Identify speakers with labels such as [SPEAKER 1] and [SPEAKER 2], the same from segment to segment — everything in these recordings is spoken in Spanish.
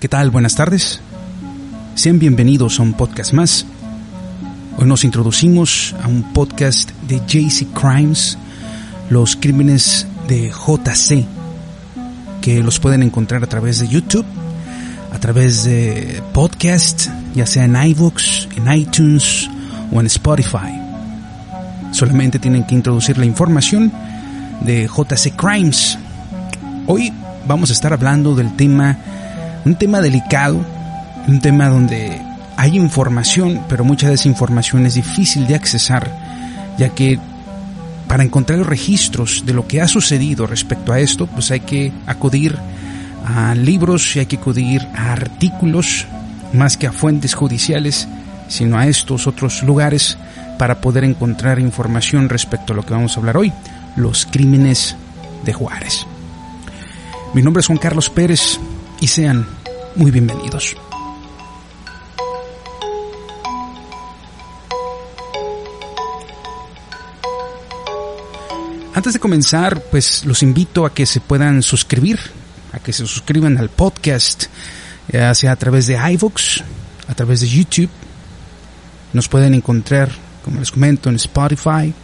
[SPEAKER 1] ¿Qué tal? Buenas tardes. Sean bienvenidos a un podcast más. Hoy nos introducimos a un podcast de JC Crimes, los crímenes de JC, que los pueden encontrar a través de YouTube, a través de podcast, ya sea en iVoox, en iTunes o en Spotify. Solamente tienen que introducir la información de JC Crimes. Hoy vamos a estar hablando del tema un tema delicado, un tema donde hay información, pero mucha de esa información es difícil de accesar, ya que para encontrar los registros de lo que ha sucedido respecto a esto, pues hay que acudir a libros y hay que acudir a artículos, más que a fuentes judiciales, sino a estos otros lugares para poder encontrar información respecto a lo que vamos a hablar hoy, los crímenes de Juárez. Mi nombre es Juan Carlos Pérez, y sean muy bienvenidos. Antes de comenzar, pues los invito a que se puedan suscribir, a que se suscriban al podcast, ya sea a través de iVoox, a través de YouTube. Nos pueden encontrar, como les comento, en Spotify,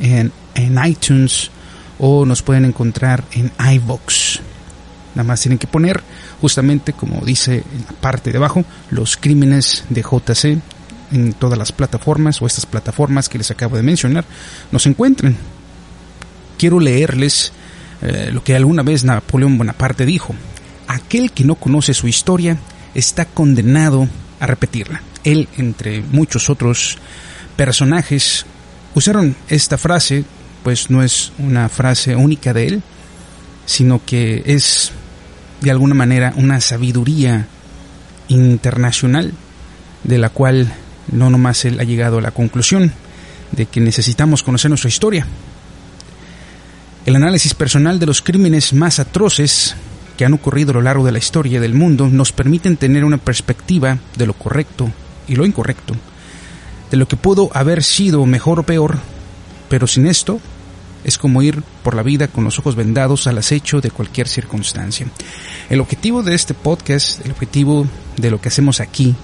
[SPEAKER 1] en, en iTunes o nos pueden encontrar en iVoox. Nada más tienen que poner justamente, como dice en la parte de abajo, los crímenes de JC en todas las plataformas o estas plataformas que les acabo de mencionar nos encuentren. Quiero leerles eh, lo que alguna vez Napoleón Bonaparte dijo. Aquel que no conoce su historia está condenado a repetirla. Él, entre muchos otros personajes, usaron esta frase, pues no es una frase única de él, sino que es de alguna manera una sabiduría internacional de la cual no nomás él ha llegado a la conclusión de que necesitamos conocer nuestra historia. El análisis personal de los crímenes más atroces que han ocurrido a lo largo de la historia del mundo nos permiten tener una perspectiva de lo correcto y lo incorrecto, de lo que pudo haber sido mejor o peor, pero sin esto es como ir por la vida con los ojos vendados al acecho de cualquier circunstancia. El objetivo de este podcast, el objetivo de lo que hacemos aquí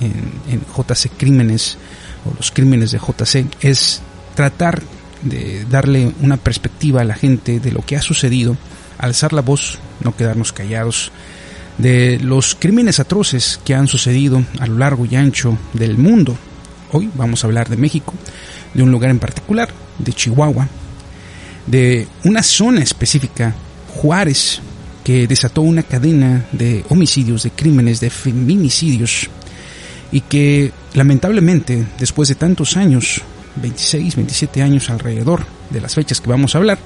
[SPEAKER 1] en, JC Crímenes o los crímenes de JC es tratar de darle una perspectiva a la gente de lo que ha sucedido, alzar la voz, no quedarnos callados, de los crímenes atroces que han sucedido a lo largo y ancho del mundo. Hoy vamos a hablar de México, de un lugar en particular, de Chihuahua, de una zona específica, Juárez, que desató una cadena de homicidios, de crímenes, de feminicidios, y que lamentablemente, después de tantos años, 26, 27 años alrededor de las fechas que vamos a hablar,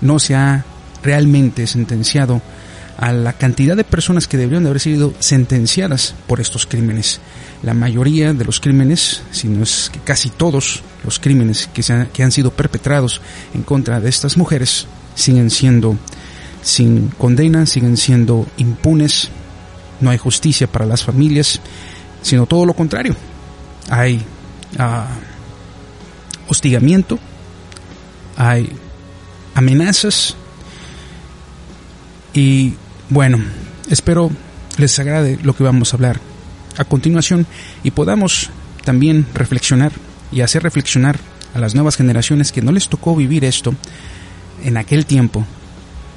[SPEAKER 1] no se ha realmente sentenciado a la cantidad de personas que deberían de haber sido sentenciadas por estos crímenes. La mayoría de los crímenes, si no es que casi todos los crímenes que, se que han sido perpetrados en contra de estas mujeres, siguen siendo sin condena, siguen siendo impunes, no hay justicia para las familias, sino todo lo contrario. Hay uh, hostigamiento, hay amenazas y bueno, espero les agrade lo que vamos a hablar a continuación y podamos también reflexionar y hacer reflexionar a las nuevas generaciones que no les tocó vivir esto en aquel tiempo.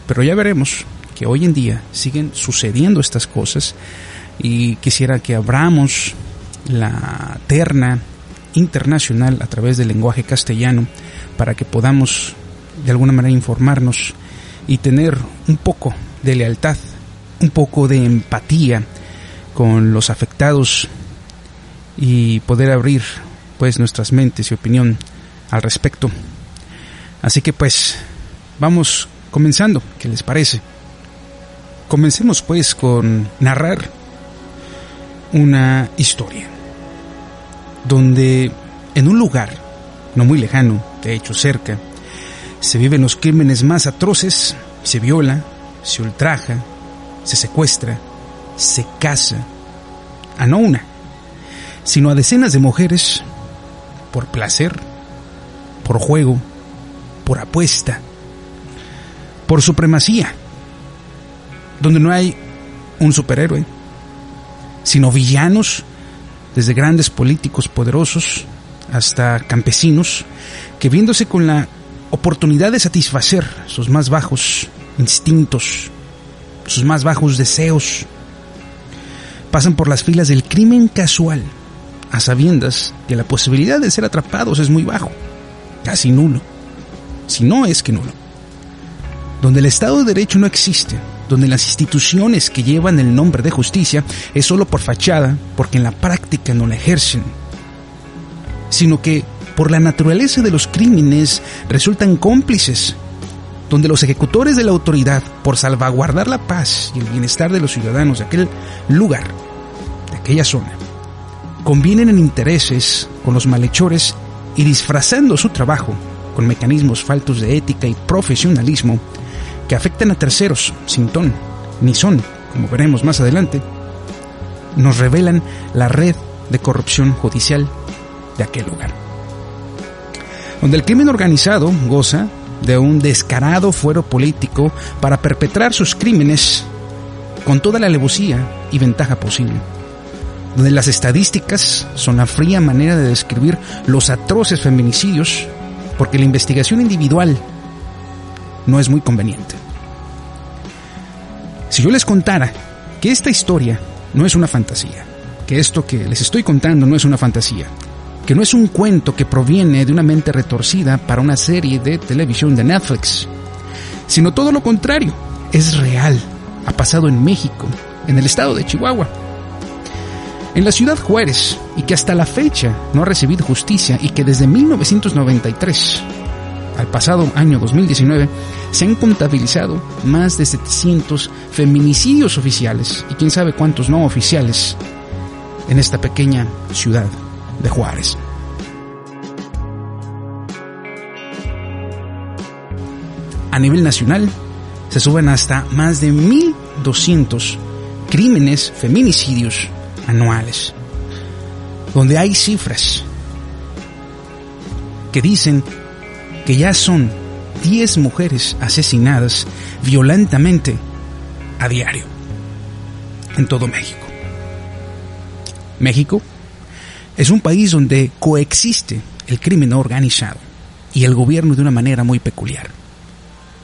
[SPEAKER 1] Pero ya veremos que hoy en día siguen sucediendo estas cosas y quisiera que abramos la terna internacional a través del lenguaje castellano para que podamos de alguna manera informarnos y tener un poco de lealtad, un poco de empatía con los afectados y poder abrir pues nuestras mentes y opinión al respecto. Así que pues vamos comenzando, ¿qué les parece? Comencemos pues con narrar una historia donde en un lugar no muy lejano, de hecho cerca, se viven los crímenes más atroces, se viola, se ultraja, se secuestra, se casa, a no una, sino a decenas de mujeres por placer, por juego, por apuesta, por supremacía, donde no hay un superhéroe, sino villanos, desde grandes políticos poderosos hasta campesinos, que viéndose con la oportunidad de satisfacer sus más bajos instintos, sus más bajos deseos, pasan por las filas del crimen casual, a sabiendas que la posibilidad de ser atrapados es muy bajo, casi nulo, si no es que nulo. Donde el Estado de Derecho no existe, donde las instituciones que llevan el nombre de justicia es solo por fachada, porque en la práctica no la ejercen, sino que por la naturaleza de los crímenes resultan cómplices, donde los ejecutores de la autoridad, por salvaguardar la paz y el bienestar de los ciudadanos de aquel lugar, de aquella zona, convienen en intereses con los malhechores y disfrazando su trabajo con mecanismos faltos de ética y profesionalismo, que afectan a terceros sin ton ni son, como veremos más adelante, nos revelan la red de corrupción judicial de aquel lugar. Donde el crimen organizado goza de un descarado fuero político para perpetrar sus crímenes con toda la alevosía y ventaja posible. Donde las estadísticas son la fría manera de describir los atroces feminicidios porque la investigación individual no es muy conveniente. Si yo les contara que esta historia no es una fantasía, que esto que les estoy contando no es una fantasía, que no es un cuento que proviene de una mente retorcida para una serie de televisión de Netflix, sino todo lo contrario, es real, ha pasado en México, en el estado de Chihuahua, en la ciudad Juárez, y que hasta la fecha no ha recibido justicia y que desde 1993 al pasado año 2019 se han contabilizado más de 700 feminicidios oficiales y quién sabe cuántos no oficiales en esta pequeña ciudad de Juárez. A nivel nacional se suben hasta más de 1.200 crímenes, feminicidios anuales, donde hay cifras que dicen que ya son 10 mujeres asesinadas violentamente a diario en todo México. México es un país donde coexiste el crimen organizado y el gobierno de una manera muy peculiar.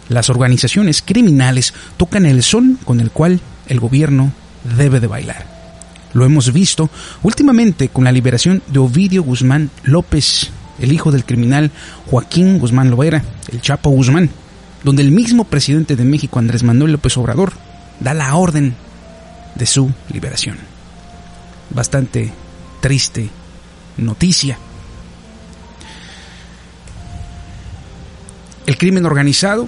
[SPEAKER 1] Las organizaciones criminales tocan el son con el cual el gobierno debe de bailar. Lo hemos visto últimamente con la liberación de Ovidio Guzmán López el hijo del criminal Joaquín Guzmán Loera, el Chapo Guzmán, donde el mismo presidente de México, Andrés Manuel López Obrador, da la orden de su liberación. Bastante triste noticia. El crimen organizado,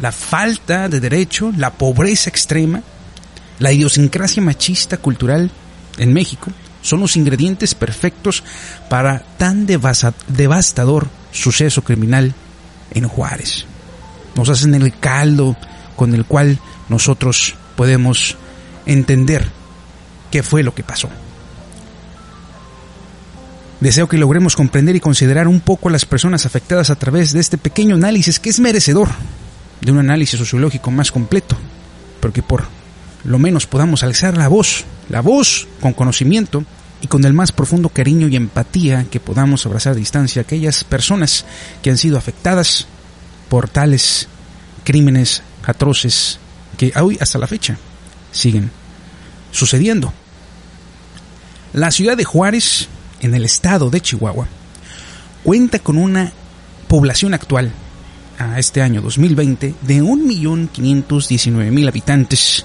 [SPEAKER 1] la falta de derecho, la pobreza extrema, la idiosincrasia machista cultural en México son los ingredientes perfectos para tan devastador suceso criminal en Juárez. Nos hacen el caldo con el cual nosotros podemos entender qué fue lo que pasó. Deseo que logremos comprender y considerar un poco a las personas afectadas a través de este pequeño análisis que es merecedor de un análisis sociológico más completo, porque por lo menos podamos alzar la voz, la voz con conocimiento y con el más profundo cariño y empatía que podamos abrazar a distancia a aquellas personas que han sido afectadas por tales crímenes atroces que hoy hasta la fecha siguen sucediendo. La ciudad de Juárez, en el estado de Chihuahua, cuenta con una población actual a este año 2020 de 1.519.000 habitantes.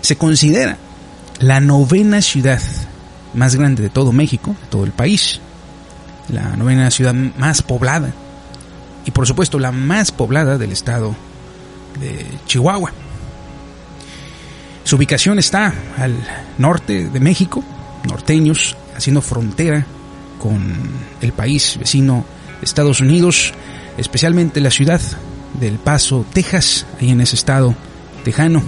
[SPEAKER 1] Se considera la novena ciudad más grande de todo México, de todo el país, la novena ciudad más poblada y por supuesto la más poblada del estado de Chihuahua. Su ubicación está al norte de México, norteños, haciendo frontera con el país vecino Estados Unidos, especialmente la ciudad del Paso, Texas, ahí en ese estado tejano.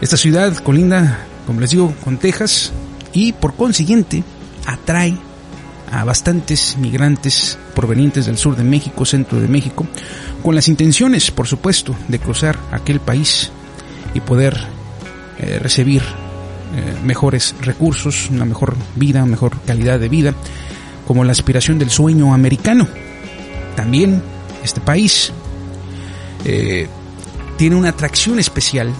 [SPEAKER 1] Esta ciudad colinda, como les digo, con Texas y por consiguiente atrae a bastantes migrantes provenientes del sur de México, centro de México, con las intenciones, por supuesto, de cruzar aquel país y poder eh, recibir eh, mejores recursos, una mejor vida, mejor calidad de vida, como la aspiración del sueño americano. También este país eh, tiene una atracción especial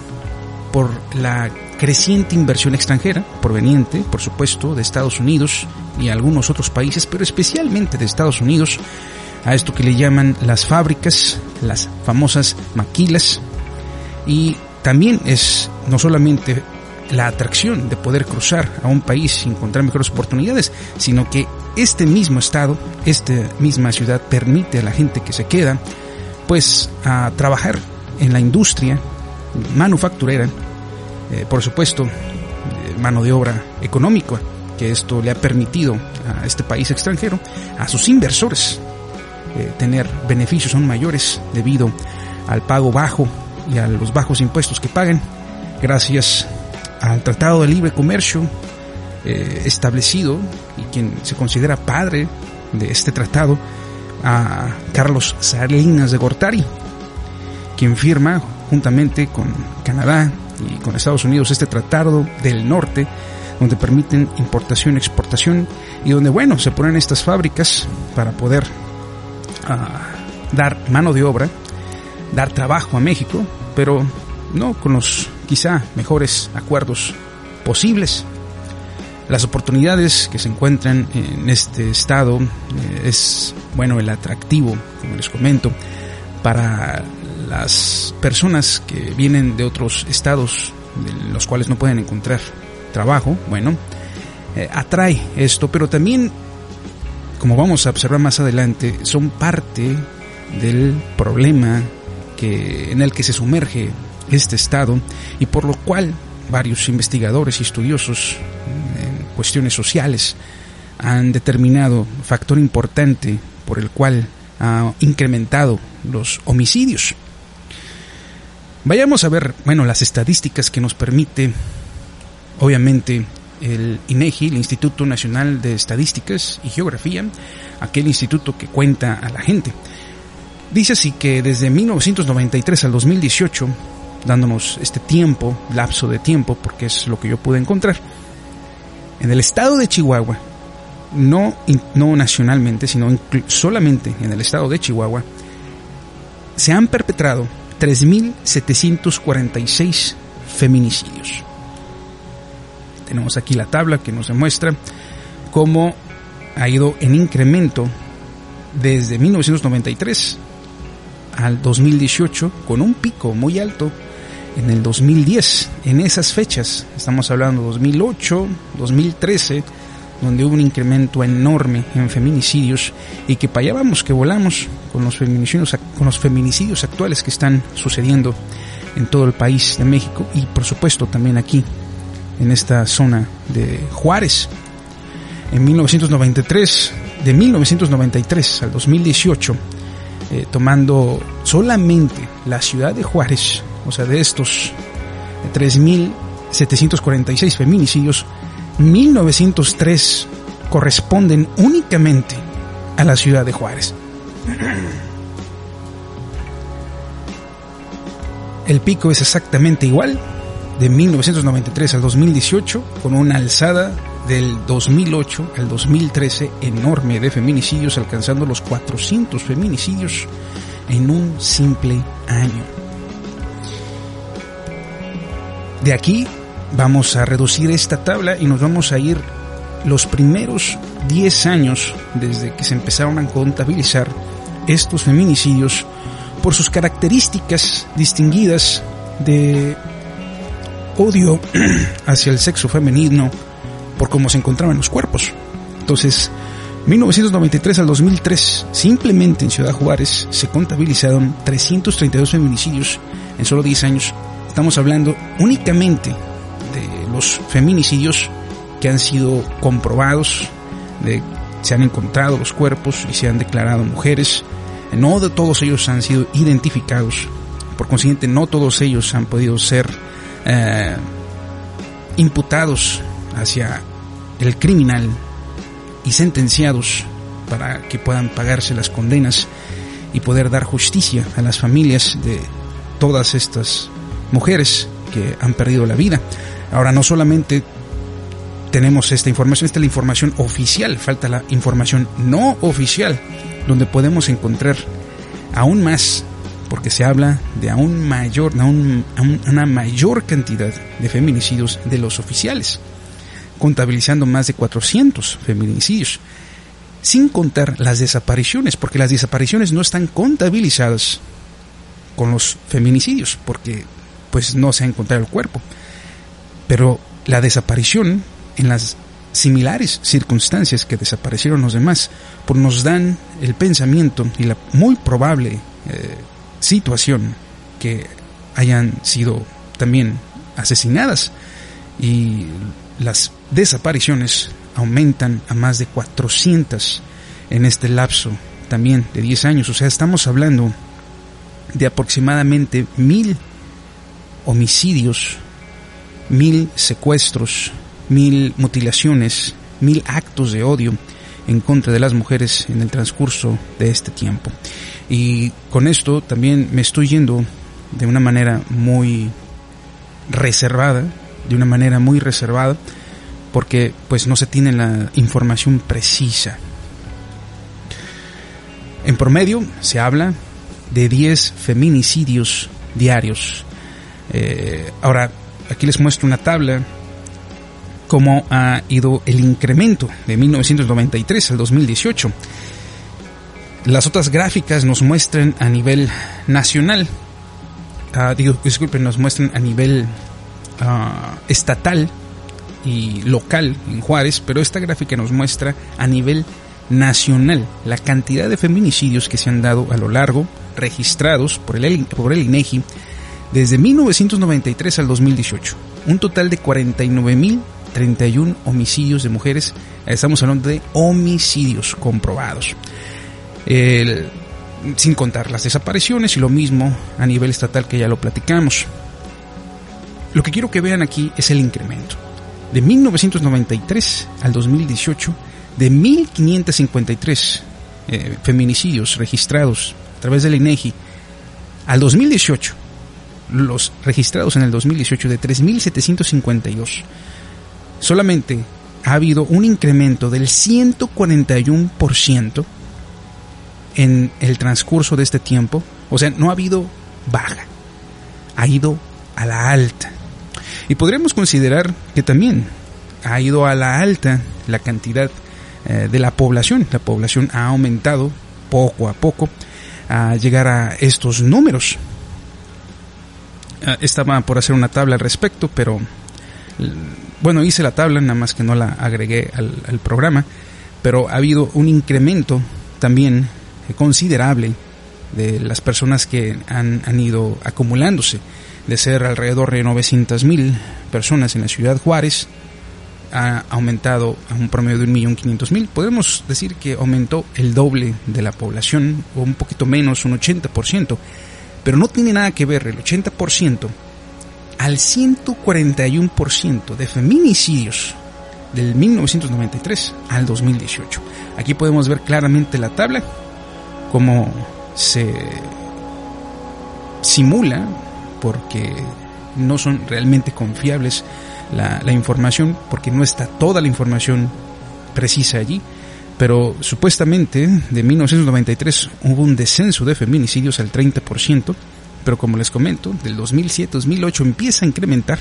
[SPEAKER 1] por la creciente inversión extranjera, proveniente, por supuesto, de Estados Unidos y algunos otros países, pero especialmente de Estados Unidos, a esto que le llaman las fábricas, las famosas maquilas, y también es no solamente la atracción de poder cruzar a un país y encontrar mejores oportunidades, sino que este mismo estado, esta misma ciudad permite a la gente que se queda, pues a trabajar en la industria manufacturera, eh, por supuesto, mano de obra económica, que esto le ha permitido a este país extranjero, a sus inversores, eh, tener beneficios aún mayores debido al pago bajo y a los bajos impuestos que pagan, gracias al Tratado de Libre Comercio eh, establecido y quien se considera padre de este tratado, a Carlos Salinas de Gortari, quien firma juntamente con Canadá y con Estados Unidos este tratado del norte, donde permiten importación, exportación y donde, bueno, se ponen estas fábricas para poder ah, dar mano de obra, dar trabajo a México, pero no con los quizá mejores acuerdos posibles. Las oportunidades que se encuentran en este estado eh, es, bueno, el atractivo, como les comento, para las personas que vienen de otros estados, de los cuales no pueden encontrar trabajo, bueno, eh, atrae esto, pero también, como vamos a observar más adelante, son parte del problema que, en el que se sumerge este estado y por lo cual varios investigadores y estudiosos en cuestiones sociales han determinado factor importante por el cual ha incrementado los homicidios. Vayamos a ver, bueno, las estadísticas que nos permite, obviamente, el INEGI, el Instituto Nacional de Estadísticas y Geografía, aquel instituto que cuenta a la gente. Dice así que desde 1993 al 2018 dándonos este tiempo, lapso de tiempo, porque es lo que yo pude encontrar. En el estado de Chihuahua, no, no nacionalmente, sino solamente en el estado de Chihuahua, se han perpetrado 3.746 feminicidios. Tenemos aquí la tabla que nos demuestra cómo ha ido en incremento desde 1993 al 2018 con un pico muy alto en el 2010, en esas fechas, estamos hablando 2008, 2013, donde hubo un incremento enorme en feminicidios y que para allá que volamos con los feminicidios, con los feminicidios actuales que están sucediendo en todo el país de México y por supuesto también aquí en esta zona de Juárez. En 1993, de 1993 al 2018, eh, tomando solamente la ciudad de Juárez, o sea, de estos 3.746 feminicidios, 1.903 corresponden únicamente a la ciudad de Juárez. El pico es exactamente igual de 1993 al 2018, con una alzada del 2008 al 2013 enorme de feminicidios, alcanzando los 400 feminicidios en un simple año. De aquí vamos a reducir esta tabla y nos vamos a ir los primeros 10 años desde que se empezaron a contabilizar estos feminicidios por sus características distinguidas de odio hacia el sexo femenino por cómo se encontraban los cuerpos. Entonces, 1993 al 2003, simplemente en Ciudad Juárez se contabilizaron 332 feminicidios en solo 10 años Estamos hablando únicamente de los feminicidios que han sido comprobados, de, se han encontrado los cuerpos y se han declarado mujeres. No de todos ellos han sido identificados. Por consiguiente, no todos ellos han podido ser eh, imputados hacia el criminal y sentenciados para que puedan pagarse las condenas y poder dar justicia a las familias de todas estas mujeres que han perdido la vida. Ahora no solamente tenemos esta información, esta es la información oficial, falta la información no oficial, donde podemos encontrar aún más, porque se habla de aún mayor, aún, una mayor cantidad de feminicidios de los oficiales, contabilizando más de 400 feminicidios, sin contar las desapariciones, porque las desapariciones no están contabilizadas con los feminicidios, porque pues no se ha encontrado el cuerpo. Pero la desaparición en las similares circunstancias que desaparecieron los demás, pues nos dan el pensamiento y la muy probable eh, situación que hayan sido también asesinadas y las desapariciones aumentan a más de 400 en este lapso también de 10 años, o sea, estamos hablando de aproximadamente mil homicidios, mil secuestros, mil mutilaciones, mil actos de odio en contra de las mujeres en el transcurso de este tiempo. Y con esto también me estoy yendo de una manera muy reservada, de una manera muy reservada, porque pues no se tiene la información precisa. En promedio se habla de 10 feminicidios diarios. Eh, ahora, aquí les muestro una tabla cómo ha ido el incremento de 1993 al 2018. Las otras gráficas nos muestran a nivel nacional, uh, digo, disculpen, nos muestran a nivel uh, estatal y local en Juárez, pero esta gráfica nos muestra a nivel nacional la cantidad de feminicidios que se han dado a lo largo, registrados por el, por el INEGI, desde 1993 al 2018. Un total de 49.031 homicidios de mujeres. Estamos hablando de homicidios comprobados. sin contar las desapariciones y lo mismo a nivel estatal que ya lo platicamos. Lo que quiero que vean aquí es el incremento. De 1993 al 2018 de 1.553 eh, feminicidios registrados a través del INEGI al 2018, los registrados en el 2018 de 3.752, solamente ha habido un incremento del 141% en el transcurso de este tiempo. O sea, no ha habido baja, ha ido a la alta. Y podríamos considerar que también ha ido a la alta la cantidad eh, de la población. La población ha aumentado poco a poco a llegar a estos números. Ah, estaba por hacer una tabla al respecto, pero bueno, hice la tabla, nada más que no la agregué al, programa, pero ha habido un incremento también considerable de las personas que han, han ido acumulándose, de ser alrededor de 900 mil personas en la ciudad Juárez, ha aumentado a un promedio de 1.500.000. Podemos decir que aumentó el doble de la población, o un poquito menos, un 80%, pero no tiene nada que ver el 80% al 141% de feminicidios del 1993 al 2018. Aquí podemos ver claramente la tabla, cómo se simula, porque no son realmente confiables la, información porque no está toda la información precisa allí, pero supuestamente de 1993 hubo un descenso de feminicidios al 30%, pero como les comento, del 2007-2008 empieza a incrementar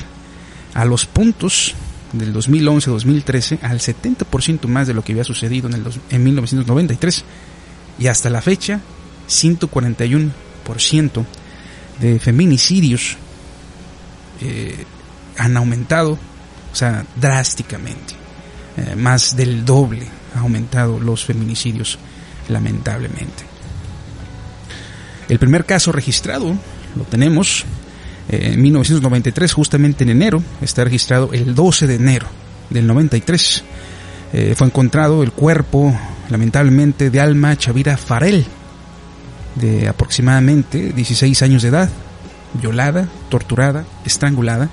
[SPEAKER 1] a los puntos del 2011-2013 al 70% más de lo que había sucedido en, el en 1993 y hasta la fecha 141% de feminicidios eh, han aumentado, o sea, drásticamente. Eh, más del doble ha aumentado los feminicidios, lamentablemente. El primer caso registrado lo tenemos Eh, en 1993, justamente en enero, está registrado el 12 de enero del 93. Eh, fue encontrado el cuerpo, lamentablemente, de Alma Chavira Farel, de aproximadamente 16 años de edad, violada, torturada, estrangulada.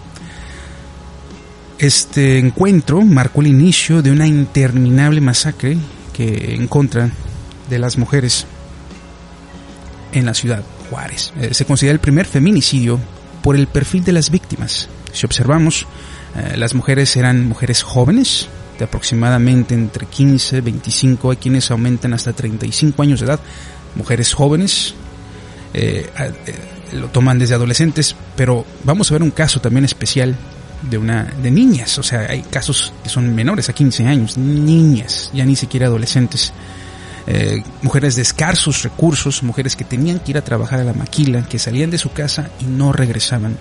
[SPEAKER 1] Este encuentro marcó el inicio de una interminable masacre que en contra de las mujeres en la ciudad Juárez. Eh, se considera el primer feminicidio por el perfil de las víctimas. Si observamos, eh, las mujeres eran mujeres jóvenes, de aproximadamente entre 15, 25, hay quienes aumentan hasta 35 años de edad, mujeres jóvenes, eh, lo toman desde adolescentes, pero vamos a ver un caso también especial de una de niñas, o sea, hay casos que son menores a 15 años, niñas, ya ni siquiera adolescentes. Eh, mujeres de escasos recursos, mujeres que tenían que ir a trabajar a la maquila, que salían de su casa y no regresaban,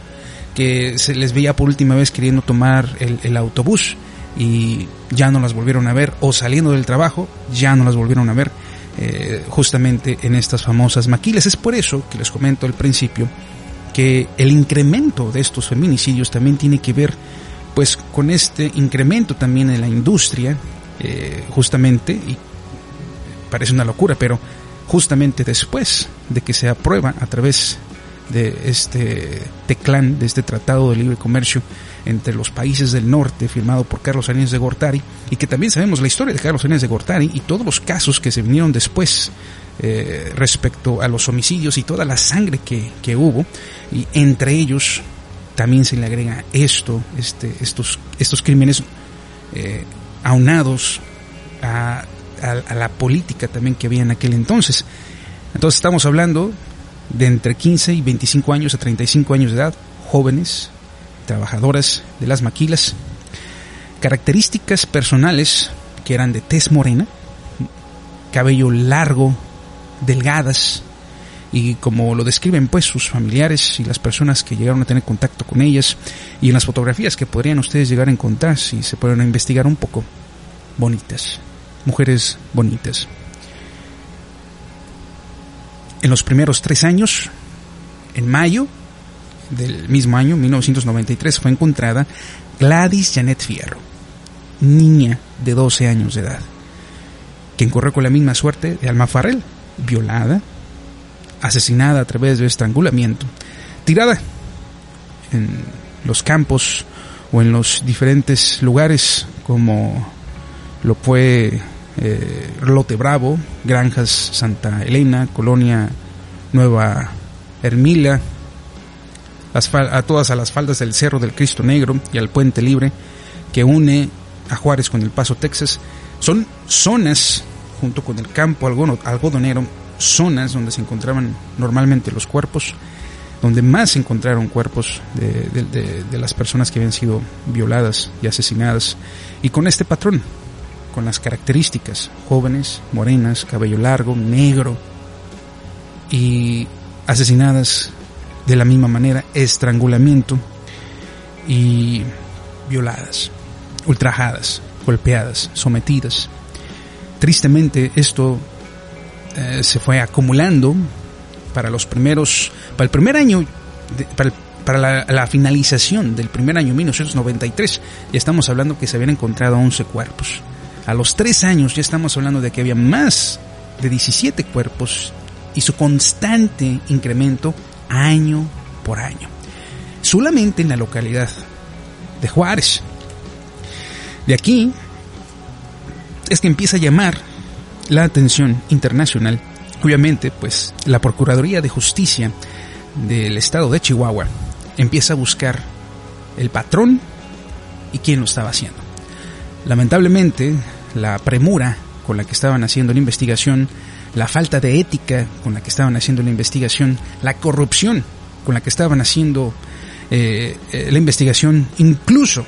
[SPEAKER 1] que se les veía por última vez queriendo tomar el, autobús y ya no las volvieron a ver, o saliendo del trabajo ya no las volvieron a ver, eh, justamente en estas famosas maquilas. Es por eso que les comento al principio que el incremento de estos feminicidios también tiene que ver pues con este incremento también en la industria, eh, justamente, y parece una locura, pero justamente después de que se aprueba a través de este teclán, de este tratado de libre comercio entre los países del norte firmado por Carlos Salinas de Gortari y que también sabemos la historia de Carlos Salinas de Gortari y todos los casos que se vinieron después eh, respecto a los homicidios y toda la sangre que, que, hubo y entre ellos también se le agrega esto, este, estos, estos crímenes eh, aunados a a, la política también que había en aquel entonces. Entonces estamos hablando de entre 15 y 25 años a 35 años de edad, jóvenes, trabajadoras de las maquilas, características personales que eran de tez morena, cabello largo, delgadas, y como lo describen pues sus familiares y las personas que llegaron a tener contacto con ellas, y en las fotografías que podrían ustedes llegar a encontrar si se pueden investigar un poco, bonitas mujeres bonitas. En los primeros tres años, en mayo del mismo año, 1993, fue encontrada Gladys Janet Fierro, niña de 12 años de edad, quien corrió con la misma suerte de Alma Farrell, violada, asesinada a través de estrangulamiento, tirada en los campos o en los diferentes lugares como lo fue eh, Lote Bravo, Granjas Santa Elena, Colonia Nueva Hermila, a todas a las faldas del Cerro del Cristo Negro y al Puente Libre que une a Juárez con El Paso, Texas. Son zonas, junto con el campo algodonero, zonas donde se encontraban normalmente los cuerpos, donde más se encontraron cuerpos de, de las personas que habían sido violadas y asesinadas. Y con este patrón, con las características, jóvenes, morenas, cabello largo, negro, y asesinadas de la misma manera, estrangulamiento y violadas, ultrajadas, golpeadas, sometidas. Tristemente esto eh, se fue acumulando para los primeros, para el primer año, para, la, la, finalización del primer año 1993, ya estamos hablando que se habían encontrado 11 cuerpos. A los tres años ya estamos hablando de que había más de 17 cuerpos y su constante incremento año por año. Solamente en la localidad de Juárez. De aquí es que empieza a llamar la atención internacional. Obviamente, pues la Procuraduría de Justicia del estado de Chihuahua empieza a buscar el patrón y quién lo estaba haciendo. Lamentablemente, la premura con la que estaban haciendo la investigación, la falta de ética con la que estaban haciendo la investigación, la corrupción con la que estaban haciendo eh, eh, la investigación, incluso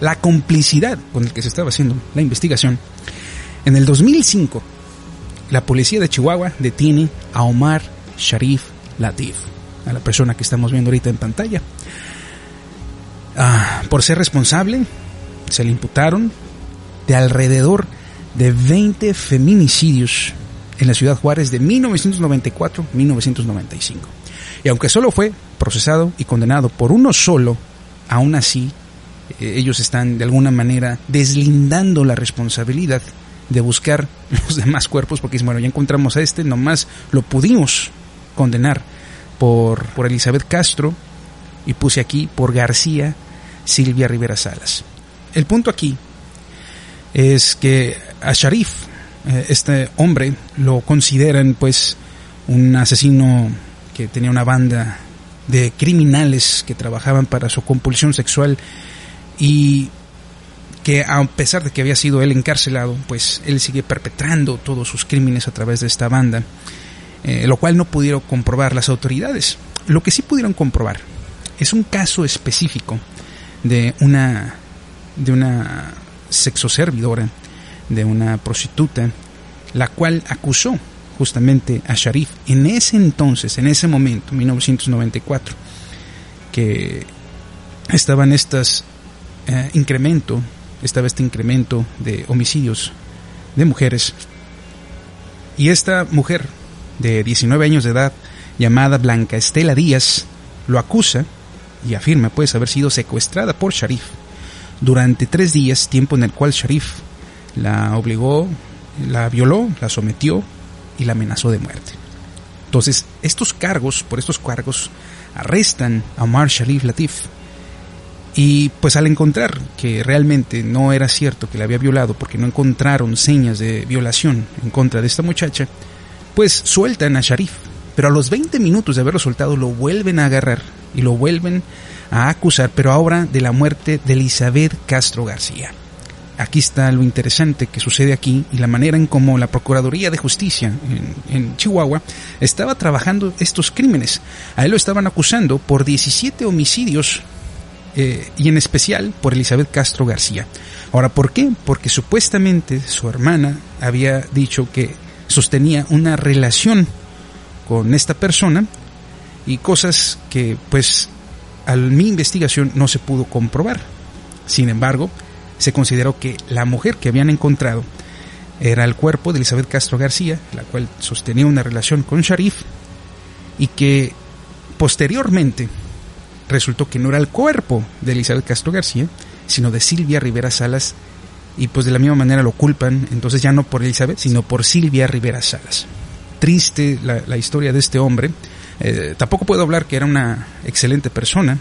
[SPEAKER 1] la complicidad con la que se estaba haciendo la investigación. En el 2005, la policía de Chihuahua detiene a Omar Sharif Latif, a la persona que estamos viendo ahorita en pantalla, ah, por ser responsable se le imputaron de alrededor de 20 feminicidios en la ciudad Juárez de 1994-1995. Y aunque solo fue procesado y condenado por uno solo, aún así ellos están de alguna manera deslindando la responsabilidad de buscar los demás cuerpos porque dicen, bueno, ya encontramos a este, nomás lo pudimos condenar por, por Elizabeth Castro y puse aquí por García Silvia Rivera Salas. El punto aquí es que a Sharif, eh, este hombre, lo consideran pues un asesino que tenía una banda de criminales que trabajaban para su compulsión sexual y que a pesar de que había sido él encarcelado, pues él sigue perpetrando todos sus crímenes a través de esta banda, eh, lo cual no pudieron comprobar las autoridades. Lo que sí pudieron comprobar es un caso específico de una de una sexoservidora, de una prostituta, la cual acusó justamente a Sharif en ese entonces, en ese momento, 1994, que estaban estas eh, incremento, estaba este incremento de homicidios de mujeres. Y esta mujer de 19 años de edad, llamada Blanca Estela Díaz, lo acusa y afirma pues haber sido secuestrada por Sharif durante tres días, tiempo en el cual Sharif la obligó, la violó, la sometió y la amenazó de muerte. Entonces, estos cargos, por estos cargos, arrestan a Omar Sharif Latif. Y pues al encontrar que realmente no era cierto que la había violado porque no encontraron señas de violación en contra de esta muchacha, pues sueltan a Sharif. Pero a los 20 minutos de haberlo soltado lo vuelven a agarrar y lo vuelven a acusar, pero ahora de la muerte de Elizabeth Castro García. Aquí está lo interesante que sucede aquí y la manera en cómo la Procuraduría de Justicia en, Chihuahua estaba trabajando estos crímenes. A él lo estaban acusando por 17 homicidios eh, y en especial por Elizabeth Castro García. Ahora, ¿por qué? Porque supuestamente su hermana había dicho que sostenía una relación con esta persona y cosas que pues a mi investigación no se pudo comprobar. Sin embargo, se consideró que la mujer que habían encontrado era el cuerpo de Elizabeth Castro García, la cual sostenía una relación con Sharif, y que posteriormente resultó que no era el cuerpo de Elizabeth Castro García, sino de Silvia Rivera Salas, y pues de la misma manera lo culpan, entonces ya no por Elizabeth, sino por Silvia Rivera Salas. Triste la, historia de este hombre, eh, tampoco puedo hablar que era una excelente persona.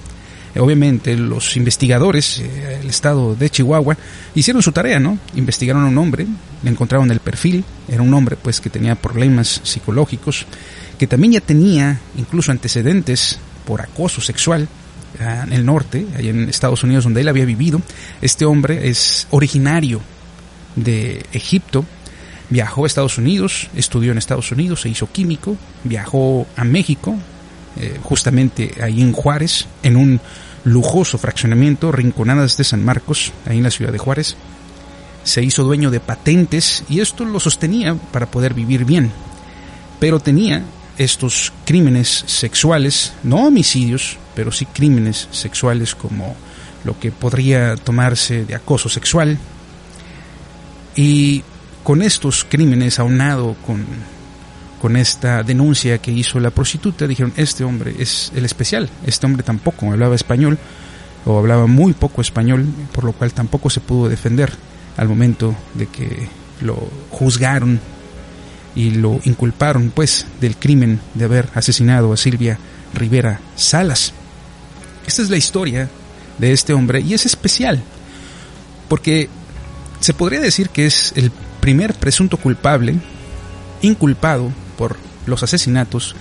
[SPEAKER 1] Eh, obviamente los investigadores, eh, el estado de Chihuahua, hicieron su tarea, ¿no? Investigaron a un hombre, le encontraron el perfil, era un hombre pues que tenía problemas psicológicos, que también ya tenía incluso antecedentes por acoso sexual en el norte, allá en Estados Unidos donde él había vivido. Este hombre es originario de Egipto, Viajó a Estados Unidos, estudió en Estados Unidos, se hizo químico, viajó a México, eh, justamente ahí en Juárez, en un lujoso fraccionamiento, Rinconadas de San Marcos, ahí en la ciudad de Juárez. Se hizo dueño de patentes y esto lo sostenía para poder vivir bien. Pero tenía estos crímenes sexuales, no homicidios, pero sí crímenes sexuales como lo que podría tomarse de acoso sexual. Y con estos crímenes aunado con, con esta denuncia que hizo la prostituta, dijeron, este hombre es el especial, este hombre tampoco hablaba español o hablaba muy poco español, por lo cual tampoco se pudo defender al momento de que lo juzgaron y lo inculparon pues del crimen de haber asesinado a Silvia Rivera Salas. Esta es la historia de este hombre y es especial porque se podría decir que es el primer presunto culpable, inculpado por los asesinatos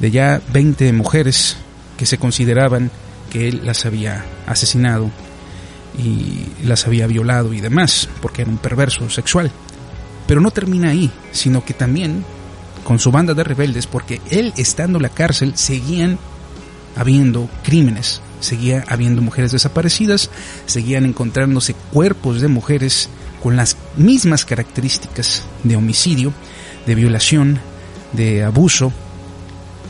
[SPEAKER 1] de ya 20 mujeres que se consideraban que él las había asesinado y las había violado y demás, porque era un perverso sexual. Pero no termina ahí, sino que también con su banda de rebeldes, porque él estando en la cárcel seguían habiendo crímenes, seguía habiendo mujeres desaparecidas, seguían encontrándose cuerpos de mujeres con las mismas características de homicidio, de violación, de abuso.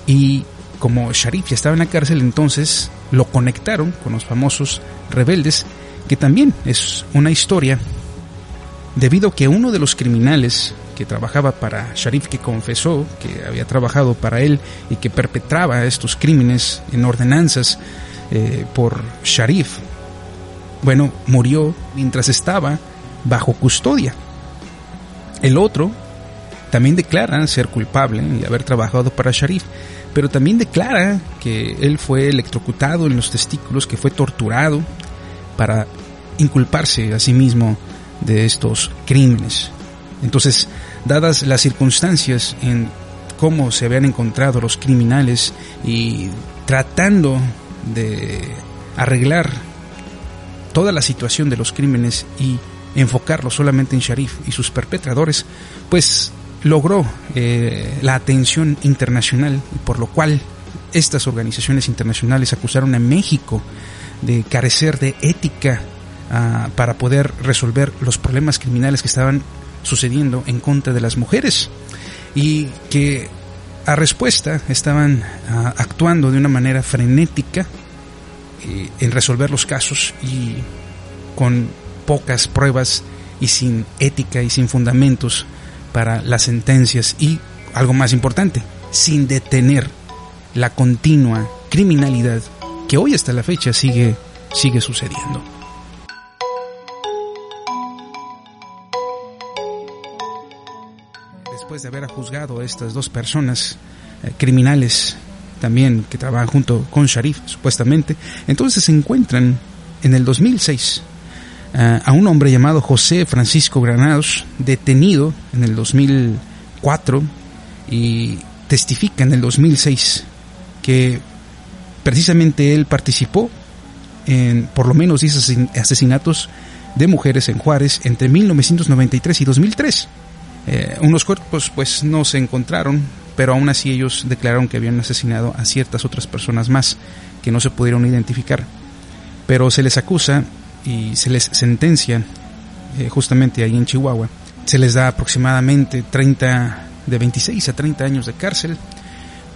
[SPEAKER 1] Y como Sharif ya estaba en la cárcel entonces lo conectaron con los famosos rebeldes que también es una historia debido a que uno de los criminales que trabajaba para Sharif, que confesó que había trabajado para él y que perpetraba estos crímenes en ordenanzas eh, por Sharif, bueno, murió mientras estaba bajo custodia. El otro también declara ser culpable y haber trabajado para Sharif, pero también declara que él fue electrocutado en los testículos, que fue torturado para inculparse a sí mismo de estos crímenes. Entonces, dadas las circunstancias en cómo se habían encontrado los criminales y tratando de arreglar toda la situación de los crímenes y enfocarlo solamente en Sharif y sus perpetradores, pues logró eh, la atención internacional, por lo cual estas organizaciones internacionales acusaron a México de carecer de ética ah, para poder resolver los problemas criminales que estaban sucediendo en contra de las mujeres y que a respuesta estaban ah, actuando de una manera frenética eh, en resolver los casos y con pocas pruebas y sin ética y sin fundamentos para las sentencias y, algo más importante, sin detener la continua criminalidad que hoy hasta la fecha sigue, sigue sucediendo. De haber juzgado a estas dos personas eh, criminales también que trabajan junto con Sharif, supuestamente, entonces se encuentran en el 2006 eh, a un hombre llamado José Francisco Granados, detenido en el 2004 y testifica en el 2006 que precisamente él participó en por lo menos 10 asesinatos de mujeres en Juárez entre 1993 y 2003. Eh, unos cuerpos pues no se encontraron, pero aún así ellos declararon que habían asesinado a ciertas otras personas más que no se pudieron identificar. Pero se les acusa y se les sentencia eh, justamente ahí en Chihuahua. Se les da aproximadamente 30, de 26 a 30 años de cárcel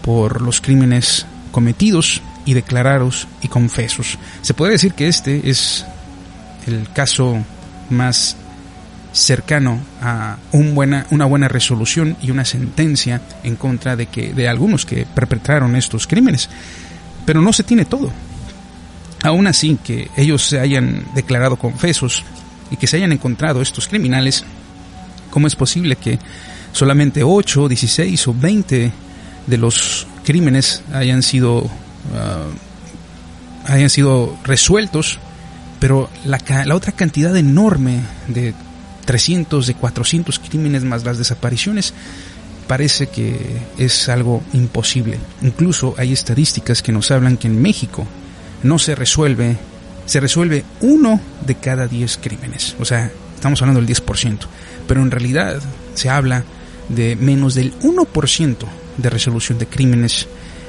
[SPEAKER 1] por los crímenes cometidos y declarados y confesos. Se puede decir que este es el caso más cercano a una buena resolución y una sentencia en contra de, que, de algunos que perpetraron estos crímenes. Pero no se tiene todo. Aún así que ellos se hayan declarado confesos y que se hayan encontrado estos criminales, ¿cómo es posible que solamente 8, 16 o 20 de los crímenes hayan sido, ah, hayan sido resueltos, pero la, la otra cantidad enorme de 300, de 400 crímenes más las desapariciones, parece que es algo imposible. Incluso hay estadísticas que nos hablan que en México no se resuelve, se resuelve uno de cada 10 crímenes. O sea, estamos hablando del 10%, pero en realidad se habla de menos del 1% de resolución de crímenes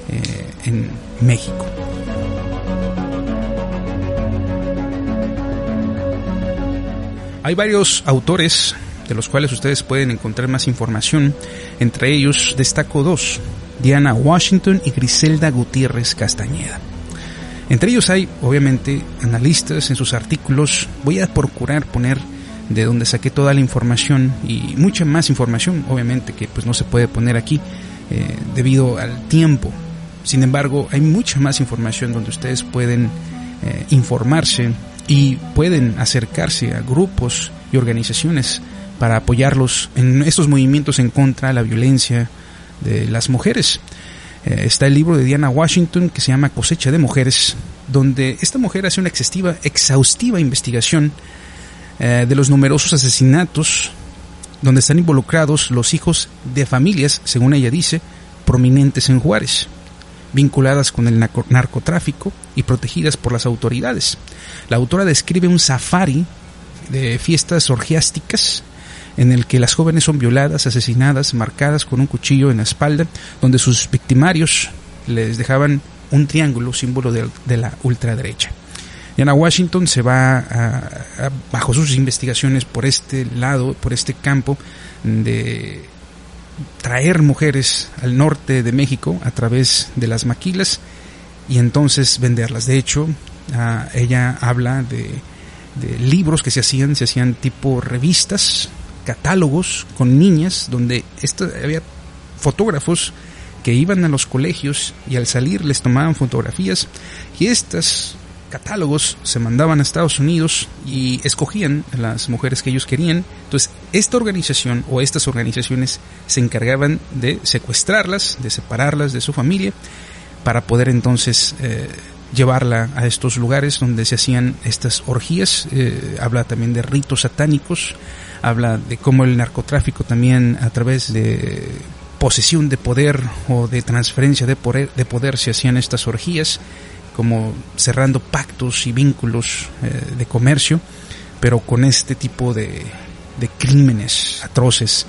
[SPEAKER 1] eh, en México. Hay varios autores de los cuales ustedes pueden encontrar más información. Entre ellos destaco dos, Diana Washington y Griselda Gutiérrez Castañeda. Entre ellos hay, obviamente, analistas en sus artículos. Voy a procurar poner de donde saqué toda la información y mucha más información, obviamente, que pues no se puede poner aquí eh, debido al tiempo. Sin embargo, hay mucha más información donde ustedes pueden eh, informarse y pueden acercarse a grupos y organizaciones para apoyarlos en estos movimientos en contra de la violencia de las mujeres. Eh, está el libro de Diana Washington que se llama Cosecha de Mujeres, donde esta mujer hace una exhaustiva, exhaustiva investigación eh, de los numerosos asesinatos donde están involucrados los hijos de familias, según ella dice, prominentes en Juárez vinculadas con el narcotráfico y protegidas por las autoridades. La autora describe un safari de fiestas orgiásticas en el que las jóvenes son violadas, asesinadas, marcadas con un cuchillo en la espalda, donde sus victimarios les dejaban un triángulo, símbolo de, la ultraderecha. Diana Washington se va bajo sus investigaciones por este lado, por este campo de traer mujeres al norte de México a través de las maquilas y entonces venderlas. De hecho, ah, ella habla de, libros que se hacían, se hacían tipo revistas catálogos con niñas donde esto, había fotógrafos que iban a los colegios y al salir les tomaban fotografías y estos catálogos se mandaban a Estados Unidos y escogían las mujeres que ellos querían. Entonces, esta organización o estas organizaciones se encargaban de secuestrarlas, de separarlas de su familia, para poder entonces eh, llevarla a estos lugares donde se hacían estas orgías. Eh, habla también de ritos satánicos, habla de cómo el narcotráfico también a través de posesión de poder o de transferencia de poder se hacían estas orgías, como cerrando pactos y vínculos eh, de comercio, pero con este tipo de, de crímenes atroces.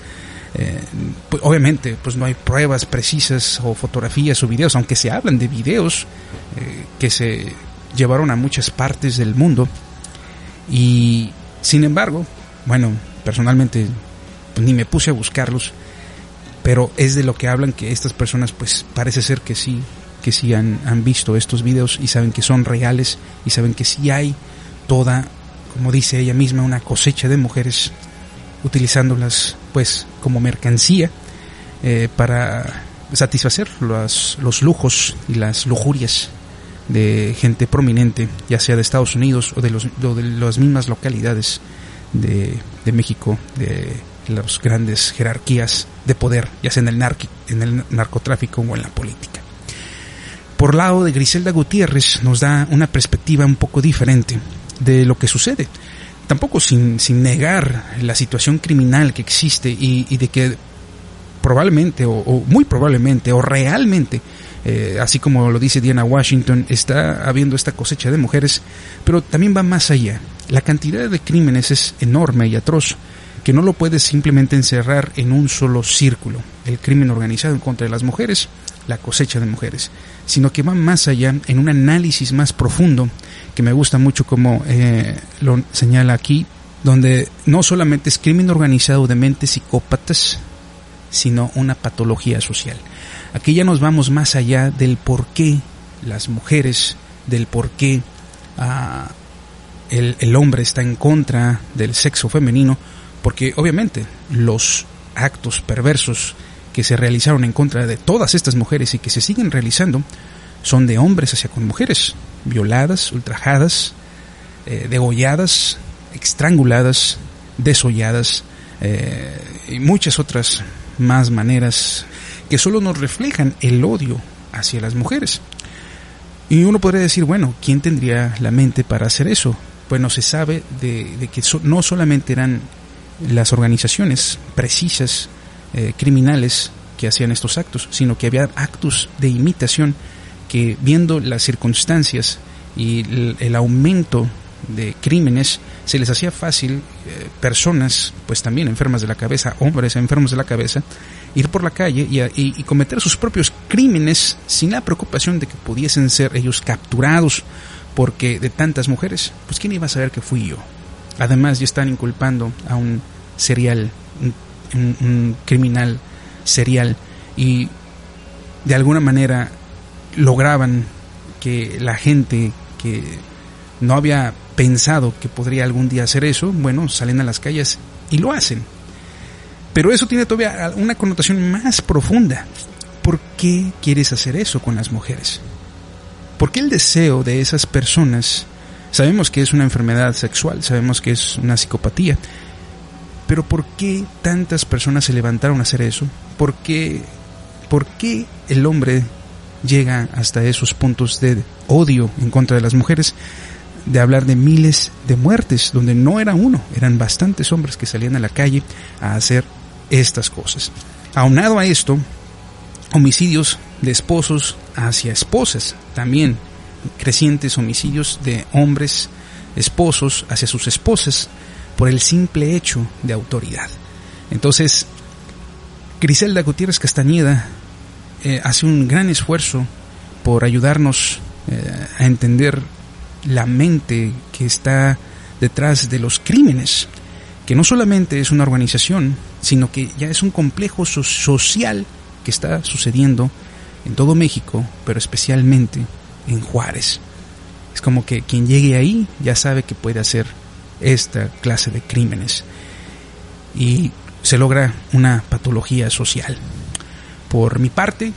[SPEAKER 1] Eh, pues, obviamente, pues no hay pruebas precisas o fotografías o videos, aunque se hablan de videos eh, que se llevaron a muchas partes del mundo. Y sin embargo, bueno, personalmente pues, ni me puse a buscarlos, pero es de lo que hablan que estas personas pues parece ser que sí, que sí han, han visto estos videos y saben que son reales y saben que sí hay toda, como dice ella misma, una cosecha de mujeres utilizándolas pues como mercancía eh, para satisfacer los, los lujos y las lujurias de gente prominente, ya sea de Estados Unidos o de, los, de las mismas localidades de, de México, de las grandes jerarquías de poder, ya sea en el, en el narcotráfico o en la política. Por lado de Griselda Gutiérrez nos da una perspectiva un poco diferente de lo que sucede. Tampoco sin, sin negar la situación criminal que existe y, de que probablemente o, o, muy probablemente o realmente, eh, así como lo dice Diana Washington, está habiendo esta cosecha de mujeres, pero también va más allá. La cantidad de crímenes es enorme y atroz que no lo puedes simplemente encerrar en un solo círculo, el crimen organizado en contra de las mujeres, la cosecha de mujeres, sino que va más allá en un análisis más profundo, que me gusta mucho como eh, lo señala aquí, donde no solamente es crimen organizado de mentes psicópatas, sino una patología social. Aquí ya nos vamos más allá del por qué las mujeres, del por qué ah, el, el hombre está en contra del sexo femenino, porque obviamente los actos perversos que se realizaron en contra de todas estas mujeres y que se siguen realizando son de hombres hacia con mujeres, violadas, ultrajadas, eh, degolladas, estranguladas, desolladas eh, y muchas otras más maneras que solo nos reflejan el odio hacia las mujeres. Y uno podría decir, bueno, ¿quién tendría la mente para hacer eso? Bueno, se sabe de, de que so, no solamente eran las organizaciones precisas eh, criminales que hacían estos actos, sino que había actos de imitación que viendo las circunstancias y el, aumento de crímenes se les hacía fácil eh, personas pues también enfermas de la cabeza hombres enfermos de la cabeza ir por la calle y, y, y, cometer sus propios crímenes sin la preocupación de que pudiesen ser ellos capturados porque de tantas mujeres pues quién iba a saber que fui yo además ya están inculpando a un serial un, un, un criminal serial y de alguna manera lograban que la gente que no había pensado que podría algún día hacer eso, bueno, salen a las calles y lo hacen. Pero eso tiene todavía una connotación más profunda. ¿Por qué quieres hacer eso con las mujeres? ¿Por qué el deseo de esas personas, sabemos que es una enfermedad sexual, sabemos que es una psicopatía, pero ¿por qué tantas personas se levantaron a hacer eso? ¿Por qué, por qué el hombre llega hasta esos puntos de odio en contra de las mujeres? de hablar de miles de muertes, donde no era uno, eran bastantes hombres que salían a la calle a hacer estas cosas. Aunado a esto, homicidios de esposos hacia esposas, también crecientes homicidios de hombres esposos hacia sus esposas por el simple hecho de autoridad. Entonces, Griselda Gutiérrez Castañeda eh, hace un gran esfuerzo por ayudarnos eh, a entender la mente que está detrás de los crímenes, que no solamente es una organización, sino que ya es un complejo so social que está sucediendo en todo México, pero especialmente en Juárez. Es como que quien llegue ahí ya sabe que puede hacer esta clase de crímenes. y se logra una patología social. Por mi parte,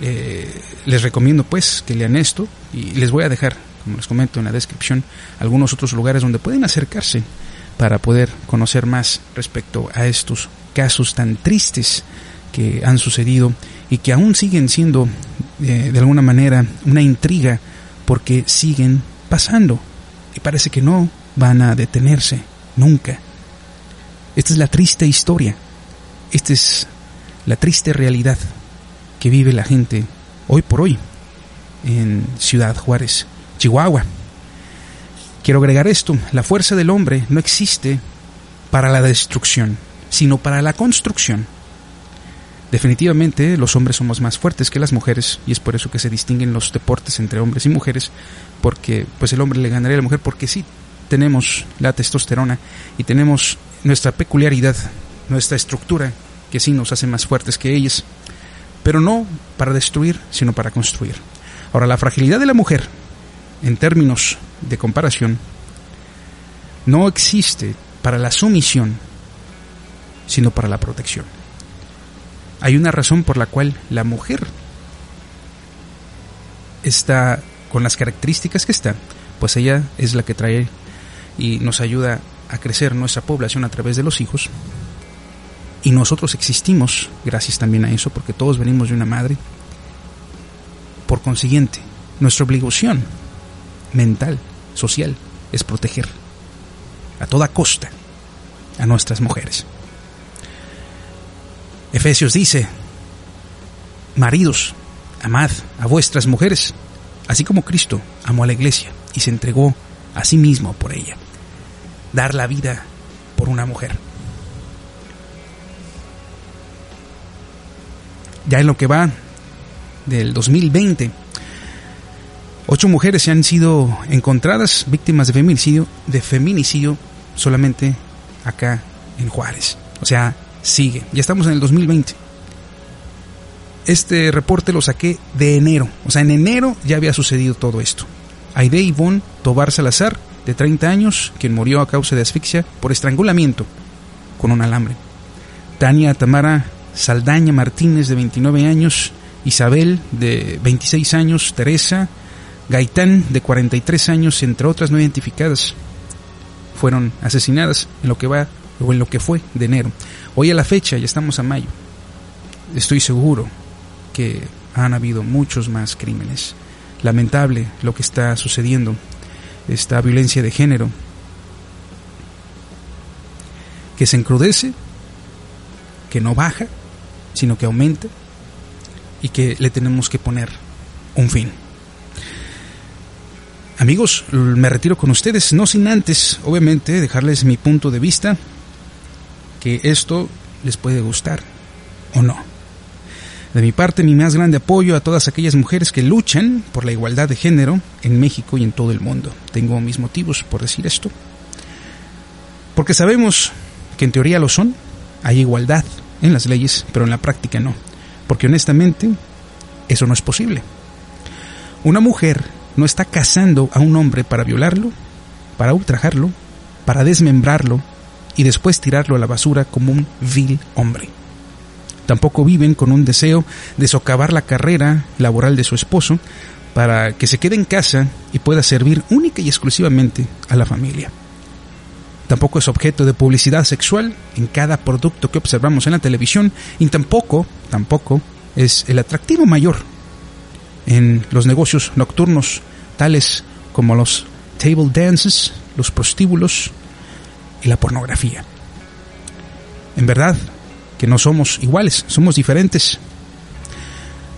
[SPEAKER 1] eh, les recomiendo pues que lean esto y les voy a dejar, como les comento en la descripción, algunos otros lugares donde pueden acercarse para poder conocer más respecto a estos casos tan tristes que han sucedido y que aún siguen siendo eh, de alguna manera una intriga porque siguen pasando y parece que no van a detenerse nunca. Esta es la triste historia, esta es la triste realidad que vive la gente hoy por hoy en Ciudad Juárez, Chihuahua. Quiero agregar esto, la fuerza del hombre no existe para la destrucción, sino para la construcción. Definitivamente los hombres somos más fuertes que las mujeres y es por eso que se distinguen los deportes entre hombres y mujeres, porque pues el hombre le ganaría a la mujer porque sí tenemos la testosterona y tenemos nuestra peculiaridad, nuestra estructura que sí nos hace más fuertes que ellas pero no para destruir, sino para construir. Ahora, la fragilidad de la mujer, en términos de comparación, no existe para la sumisión, sino para la protección. Hay una razón por la cual la mujer está con las características que está, pues ella es la que trae y nos ayuda a crecer nuestra población a través de los hijos, y nosotros existimos gracias también a eso, porque todos venimos de una madre. Por consiguiente, nuestra obligación mental, social, es proteger a toda costa a nuestras mujeres. Efesios dice, maridos, amad a vuestras mujeres, así como Cristo amó a la iglesia y se entregó a sí mismo por ella. Dar la vida por una mujer. ya en lo que va del 2020, ocho mujeres se han sido encontradas víctimas de feminicidio, de feminicidio solamente acá en Juárez. O sea, sigue. Ya estamos en el 2020. Este reporte lo saqué de enero. O sea, en enero ya había sucedido todo esto. Aide Ivonne Tobar Salazar, de 30 años, quien murió a causa de asfixia por estrangulamiento con un alambre. Tania Tamara Saldaña Martínez de 29 años, Isabel de 26 años, Teresa, Gaitán de 43 años, entre otras no identificadas, fueron asesinadas en lo que va o en lo que fue de enero. Hoy a la fecha, ya estamos a mayo, estoy seguro que han habido muchos más crímenes. Lamentable lo que está sucediendo, esta violencia de género, que se encrudece, que no baja sino que aumenta y que le tenemos que poner un fin. Amigos, me retiro con ustedes, no sin antes, obviamente, dejarles mi punto de vista, que esto les puede gustar o no. De mi parte, mi más grande apoyo a todas aquellas mujeres que luchan por la igualdad de género en México y en todo el mundo. Tengo mis motivos por decir esto. Porque sabemos que en teoría lo son, hay igualdad en las leyes, pero en la práctica no. Porque honestamente, eso no es posible. Una mujer no está casando a un hombre para violarlo, para ultrajarlo, para desmembrarlo y después tirarlo a la basura como un vil hombre. Tampoco viven con un deseo de socavar la carrera laboral de su esposo para que se quede en casa y pueda servir única y exclusivamente a la familia. Tampoco es objeto de publicidad sexual en cada producto que observamos en la televisión y tampoco, tampoco es el atractivo mayor en los negocios nocturnos tales como los table dances, los prostíbulos y la pornografía. En verdad que no somos iguales, somos diferentes.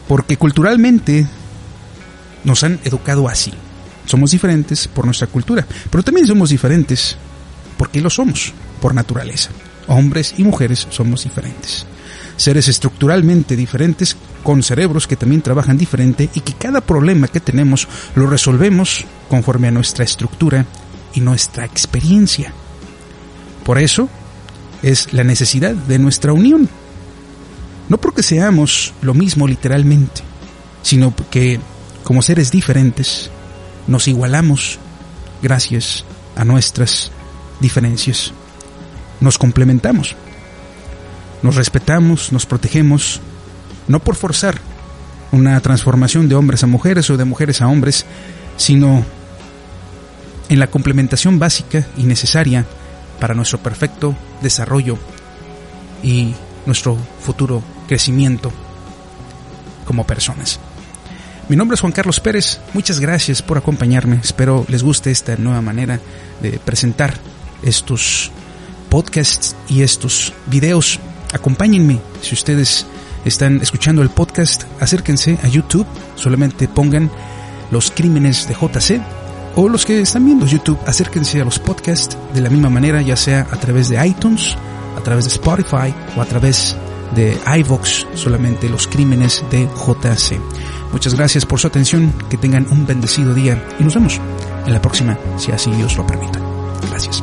[SPEAKER 1] Porque culturalmente nos han educado así. Somos diferentes por nuestra cultura, pero también somos diferentes porque lo somos, por naturaleza. Hombres y mujeres somos diferentes. Seres estructuralmente diferentes, con cerebros que también trabajan diferente y que cada problema que tenemos lo resolvemos conforme a nuestra estructura y nuestra experiencia. Por eso es la necesidad de nuestra unión. No porque seamos lo mismo literalmente, sino que como seres diferentes nos igualamos gracias a nuestras diferencias. Nos complementamos. nos respetamos, nos protegemos, no por forzar una transformación de hombres a mujeres o de mujeres a hombres, sino en la complementación básica y necesaria para nuestro perfecto desarrollo y nuestro futuro crecimiento como personas. Mi nombre es Juan Carlos Pérez, muchas gracias por acompañarme, espero les guste esta nueva manera de presentar estos podcasts y estos videos. Acompáñenme. Si ustedes están escuchando el podcast, acérquense a YouTube, solamente pongan los crímenes de JC o los que están viendo YouTube, acérquense a los podcasts de la misma manera, ya sea a través de iTunes, a través de Spotify o a través de iVox, solamente los crímenes de JC. Muchas gracias por su atención, que tengan un bendecido día y nos vemos en la próxima, si así Dios lo permite. Gracias.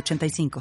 [SPEAKER 2] 906985.